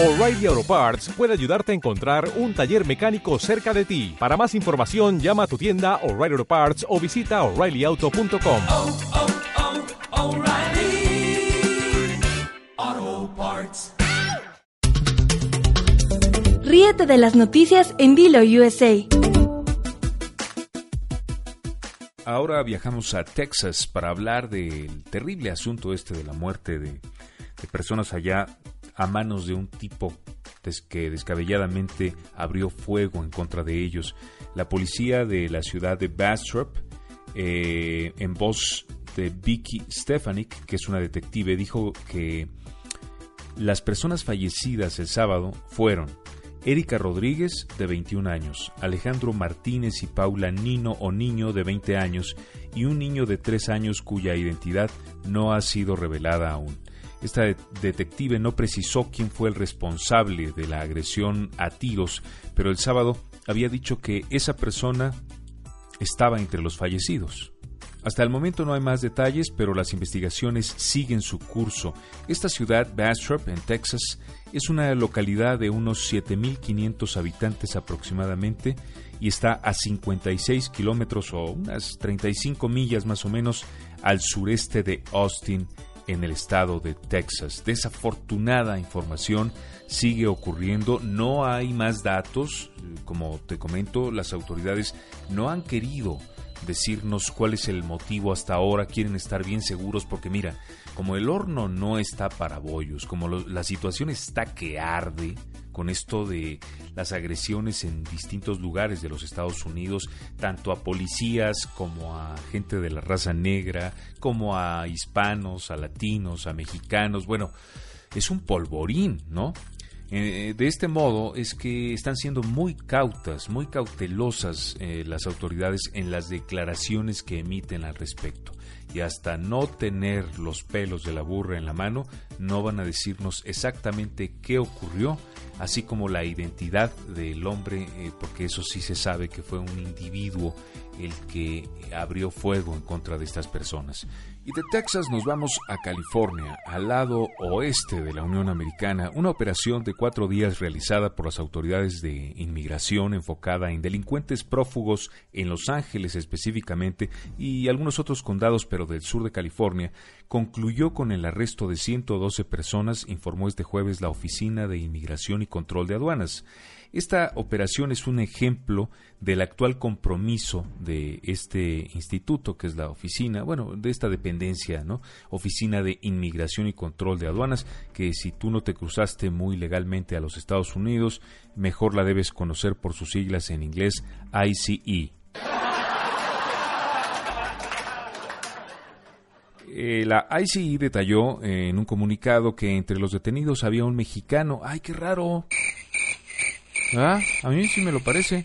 O'Reilly Auto Parts puede ayudarte a encontrar un taller mecánico cerca de ti. Para más información, llama a tu tienda O'Reilly Auto Parts o visita oreillyauto.com. oh, oh, Parts. Ríete de las noticias en Dilo USA. Ahora viajamos a Texas para hablar del terrible asunto este de la muerte de, de personas allá a manos de un tipo que descabelladamente abrió fuego en contra de ellos. La policía de la ciudad de Bastrop, eh, en voz de Vicky Stefanik, que es una detective, dijo que las personas fallecidas el sábado fueron Erika Rodríguez, de 21 años, Alejandro Martínez y Paula Nino o Niño, de 20 años, y un niño de 3 años cuya identidad no ha sido revelada aún. Esta de- detective no precisó quién fue el responsable de la agresión a tiros, pero el sábado había dicho que esa persona estaba entre los fallecidos. Hasta el momento no hay más detalles, pero las investigaciones siguen su curso. Esta ciudad, Bastrop, en Texas, es una localidad de unos 7.500 habitantes aproximadamente y está a 56 kilómetros o unas 35 millas más o menos al sureste de Austin, en el estado de Texas. Desafortunada información sigue ocurriendo, no hay más datos, como te comento, las autoridades no han querido decirnos cuál es el motivo hasta ahora, quieren estar bien seguros porque mira, como el horno no está para bollos, como la situación está que arde con esto de las agresiones en distintos lugares de los Estados Unidos, tanto a policías como a gente de la raza negra, como a hispanos, a latinos, a mexicanos, bueno, es un polvorín, ¿no? Eh, de este modo es que están siendo muy cautas, muy cautelosas eh, las autoridades en las declaraciones que emiten al respecto. Y hasta no tener los pelos de la burra en la mano, no van a decirnos exactamente qué ocurrió, así como la identidad del hombre, eh, porque eso sí se sabe que fue un individuo el que abrió fuego en contra de estas personas. Y de Texas nos vamos a California, al lado oeste de la Unión Americana, una operación de cuatro días realizada por las autoridades de inmigración enfocada en delincuentes prófugos en Los Ángeles específicamente y algunos otros condados pero del sur de California, concluyó con el arresto de 112 personas, informó este jueves la Oficina de Inmigración y Control de Aduanas. Esta operación es un ejemplo del actual compromiso de este instituto, que es la oficina, bueno, de esta dependencia, ¿no? Oficina de Inmigración y Control de Aduanas, que si tú no te cruzaste muy legalmente a los Estados Unidos, mejor la debes conocer por sus siglas en inglés ICE. Eh, la ICE detalló eh, en un comunicado que entre los detenidos había un mexicano. ¡Ay, qué raro! Ah, a mí sí me lo parece.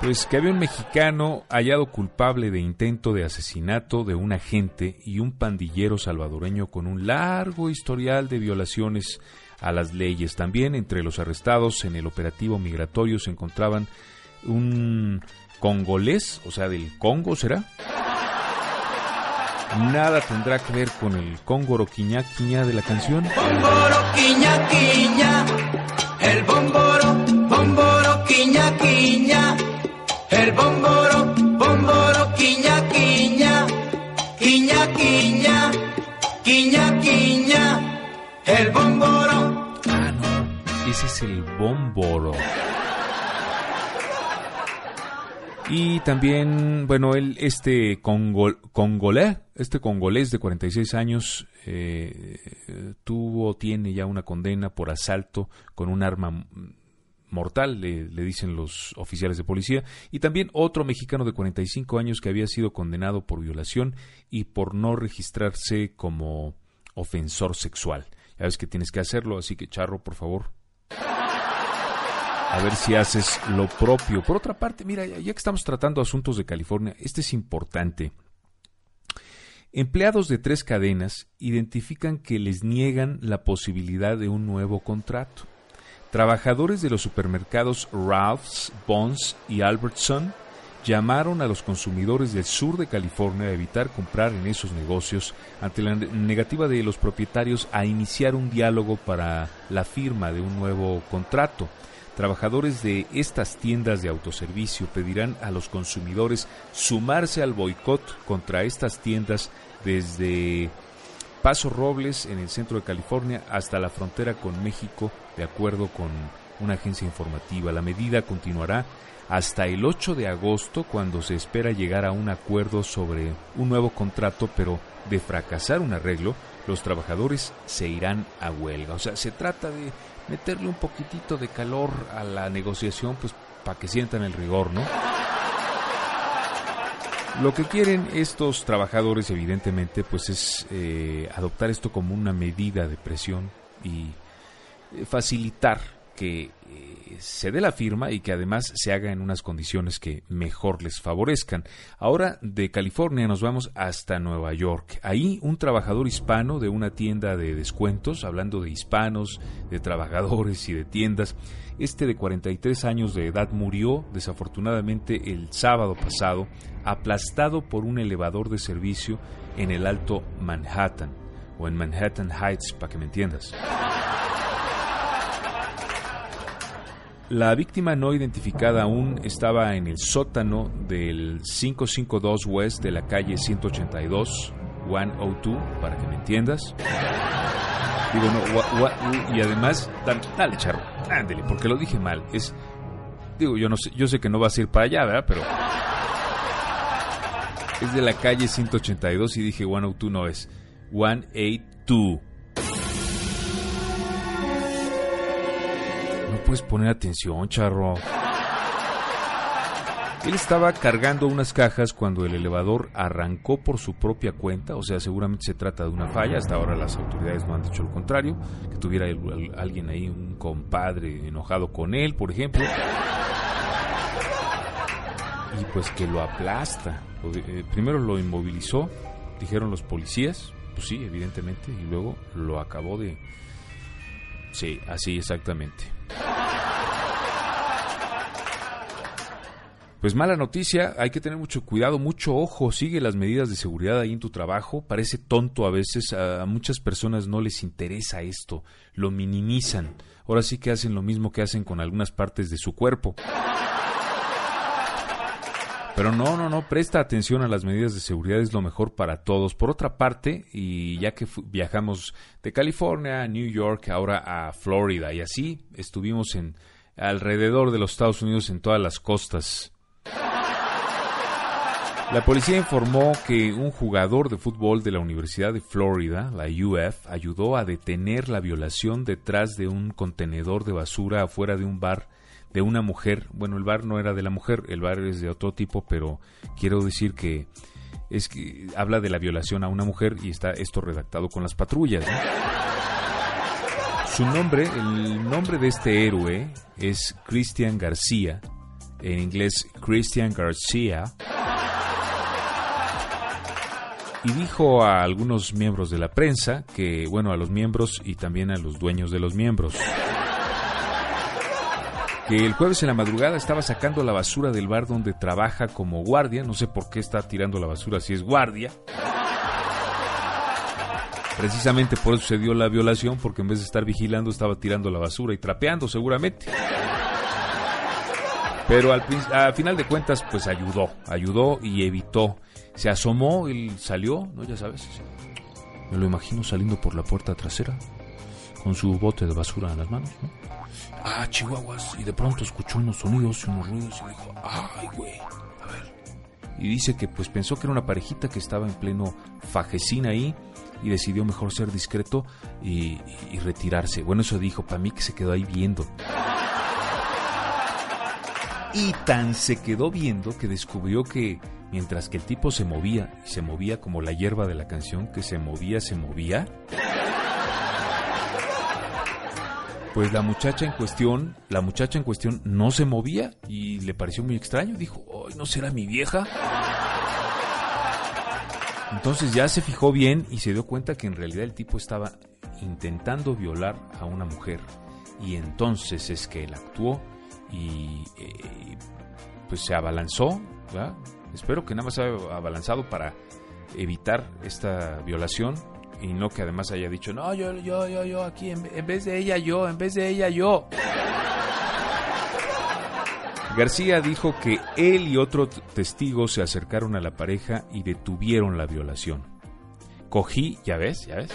Pues que había un mexicano hallado culpable de intento de asesinato de un agente y un pandillero salvadoreño con un largo historial de violaciones a las leyes. También entre los arrestados en el operativo migratorio se encontraban un congolés, o sea, del Congo, ¿será? Nada tendrá que ver con el cóngoro quiñá quiñá de la canción. Bomboro, quiña, quiña. El bomboro, bomboro, quiña, quiña. El bomboro, bomboro, quiña, quiña. Quiña, quiña. Quiña, quiña. El bomboro. Ah, no. Ese es el bómboro. Y también, bueno, él, este congol, congolés, este congolés de 46 años, eh, tuvo, tiene ya una condena por asalto con un arma mortal, le, le dicen los oficiales de policía, y también otro mexicano de 45 años que había sido condenado por violación y por no registrarse como ofensor sexual. Ya ves que tienes que hacerlo, así que Charro, por favor, a ver si haces lo propio. Por otra parte, mira, ya que estamos tratando asuntos de California, este es importante. Empleados de tres cadenas identifican que les niegan la posibilidad de un nuevo contrato. Trabajadores de los supermercados Ralph's, Bonds y Albertson llamaron a los consumidores del sur de California a evitar comprar en esos negocios ante la negativa de los propietarios a iniciar un diálogo para la firma de un nuevo contrato. Trabajadores de estas tiendas de autoservicio pedirán a los consumidores sumarse al boicot contra estas tiendas desde Paso Robles en el centro de California hasta la frontera con México, de acuerdo con una agencia informativa. La medida continuará hasta el 8 de agosto cuando se espera llegar a un acuerdo sobre un nuevo contrato, pero de fracasar un arreglo, los trabajadores se irán a huelga. O sea, se trata de meterle un poquitito de calor a la negociación, pues para que sientan el rigor, ¿no? Lo que quieren estos trabajadores, evidentemente, pues es eh, adoptar esto como una medida de presión y eh, facilitar que eh, se dé la firma y que además se haga en unas condiciones que mejor les favorezcan. Ahora de California nos vamos hasta Nueva York. Ahí un trabajador hispano de una tienda de descuentos, hablando de hispanos, de trabajadores y de tiendas, este de 43 años de edad murió desafortunadamente el sábado pasado aplastado por un elevador de servicio en el Alto Manhattan o en Manhattan Heights, para que me entiendas. La víctima no identificada aún estaba en el sótano del 552 West de la calle 182, 102, para que me entiendas. Digo, no, y además, dale, charro, ándele, porque lo dije mal. Es, digo, yo no sé, yo sé que no vas a ir para allá, ¿verdad? Pero es de la calle 182 y dije 102 no es 182. Puedes poner atención, charro. Él estaba cargando unas cajas cuando el elevador arrancó por su propia cuenta, o sea, seguramente se trata de una falla, hasta ahora las autoridades no han dicho lo contrario, que tuviera alguien ahí, un compadre enojado con él, por ejemplo, y pues que lo aplasta. Eh, primero lo inmovilizó, dijeron los policías, pues sí, evidentemente, y luego lo acabó de... Sí, así exactamente. Pues mala noticia, hay que tener mucho cuidado, mucho ojo, sigue las medidas de seguridad ahí en tu trabajo, parece tonto a veces, a muchas personas no les interesa esto, lo minimizan, ahora sí que hacen lo mismo que hacen con algunas partes de su cuerpo. Pero no, no, no, presta atención a las medidas de seguridad, es lo mejor para todos. Por otra parte, y ya que viajamos de California a New York, ahora a Florida, y así estuvimos en alrededor de los Estados Unidos en todas las costas la policía informó que un jugador de fútbol de la Universidad de Florida, la UF, ayudó a detener la violación detrás de un contenedor de basura afuera de un bar de una mujer. Bueno, el bar no era de la mujer, el bar es de otro tipo, pero quiero decir que es que habla de la violación a una mujer y está esto redactado con las patrullas. Su nombre, el nombre de este héroe es Christian García, en inglés Christian García y dijo a algunos miembros de la prensa que, bueno, a los miembros y también a los dueños de los miembros, que el jueves en la madrugada estaba sacando la basura del bar donde trabaja como guardia, no sé por qué está tirando la basura si es guardia. Precisamente por eso se dio la violación, porque en vez de estar vigilando estaba tirando la basura y trapeando seguramente. Pero al, a final de cuentas, pues ayudó, ayudó y evitó se asomó y salió, ¿no? Ya sabes. Me lo imagino saliendo por la puerta trasera con su bote de basura en las manos, ¿no? Ah, chihuahuas. Y de pronto escuchó unos sonidos y unos ruidos y dijo, ay, güey, a ver. Y dice que pues pensó que era una parejita que estaba en pleno fajecín ahí y decidió mejor ser discreto y, y retirarse. Bueno, eso dijo, para mí que se quedó ahí viendo. Y tan se quedó viendo que descubrió que mientras que el tipo se movía, se movía como la hierba de la canción, que se movía, se movía, pues la muchacha en cuestión, la muchacha en cuestión no se movía y le pareció muy extraño, dijo, "Ay, ¿no será mi vieja?" Entonces ya se fijó bien y se dio cuenta que en realidad el tipo estaba intentando violar a una mujer. Y entonces es que él actuó y eh, pues se abalanzó. Espero que nada más haya abalanzado para evitar esta violación y no que además haya dicho, no, yo, yo, yo, yo, aquí, en, en vez de ella, yo, en vez de ella, yo. García dijo que él y otro testigo se acercaron a la pareja y detuvieron la violación. Cogí, ya ves, ya ves.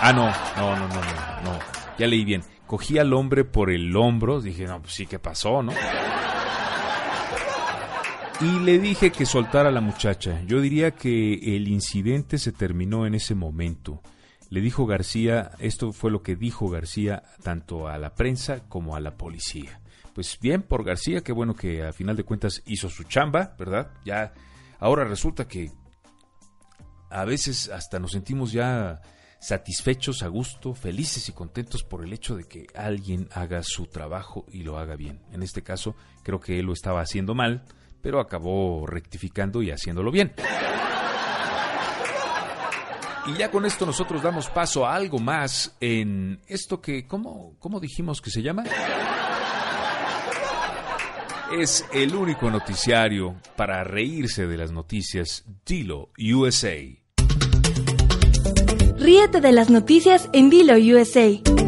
Ah, no, no, no, no, no, no. Ya leí bien. Cogí al hombre por el hombro, dije, no, pues sí, ¿qué pasó, no? Y le dije que soltara a la muchacha. Yo diría que el incidente se terminó en ese momento. Le dijo García, esto fue lo que dijo García tanto a la prensa como a la policía. Pues bien por García, qué bueno que a final de cuentas hizo su chamba, ¿verdad? Ya ahora resulta que a veces hasta nos sentimos ya satisfechos, a gusto, felices y contentos por el hecho de que alguien haga su trabajo y lo haga bien. En este caso, creo que él lo estaba haciendo mal, pero acabó rectificando y haciéndolo bien. Y ya con esto nosotros damos paso a algo más en esto que, ¿cómo, cómo dijimos que se llama? Es el único noticiario para reírse de las noticias Dilo USA. Ríete de las noticias en Dilo USA.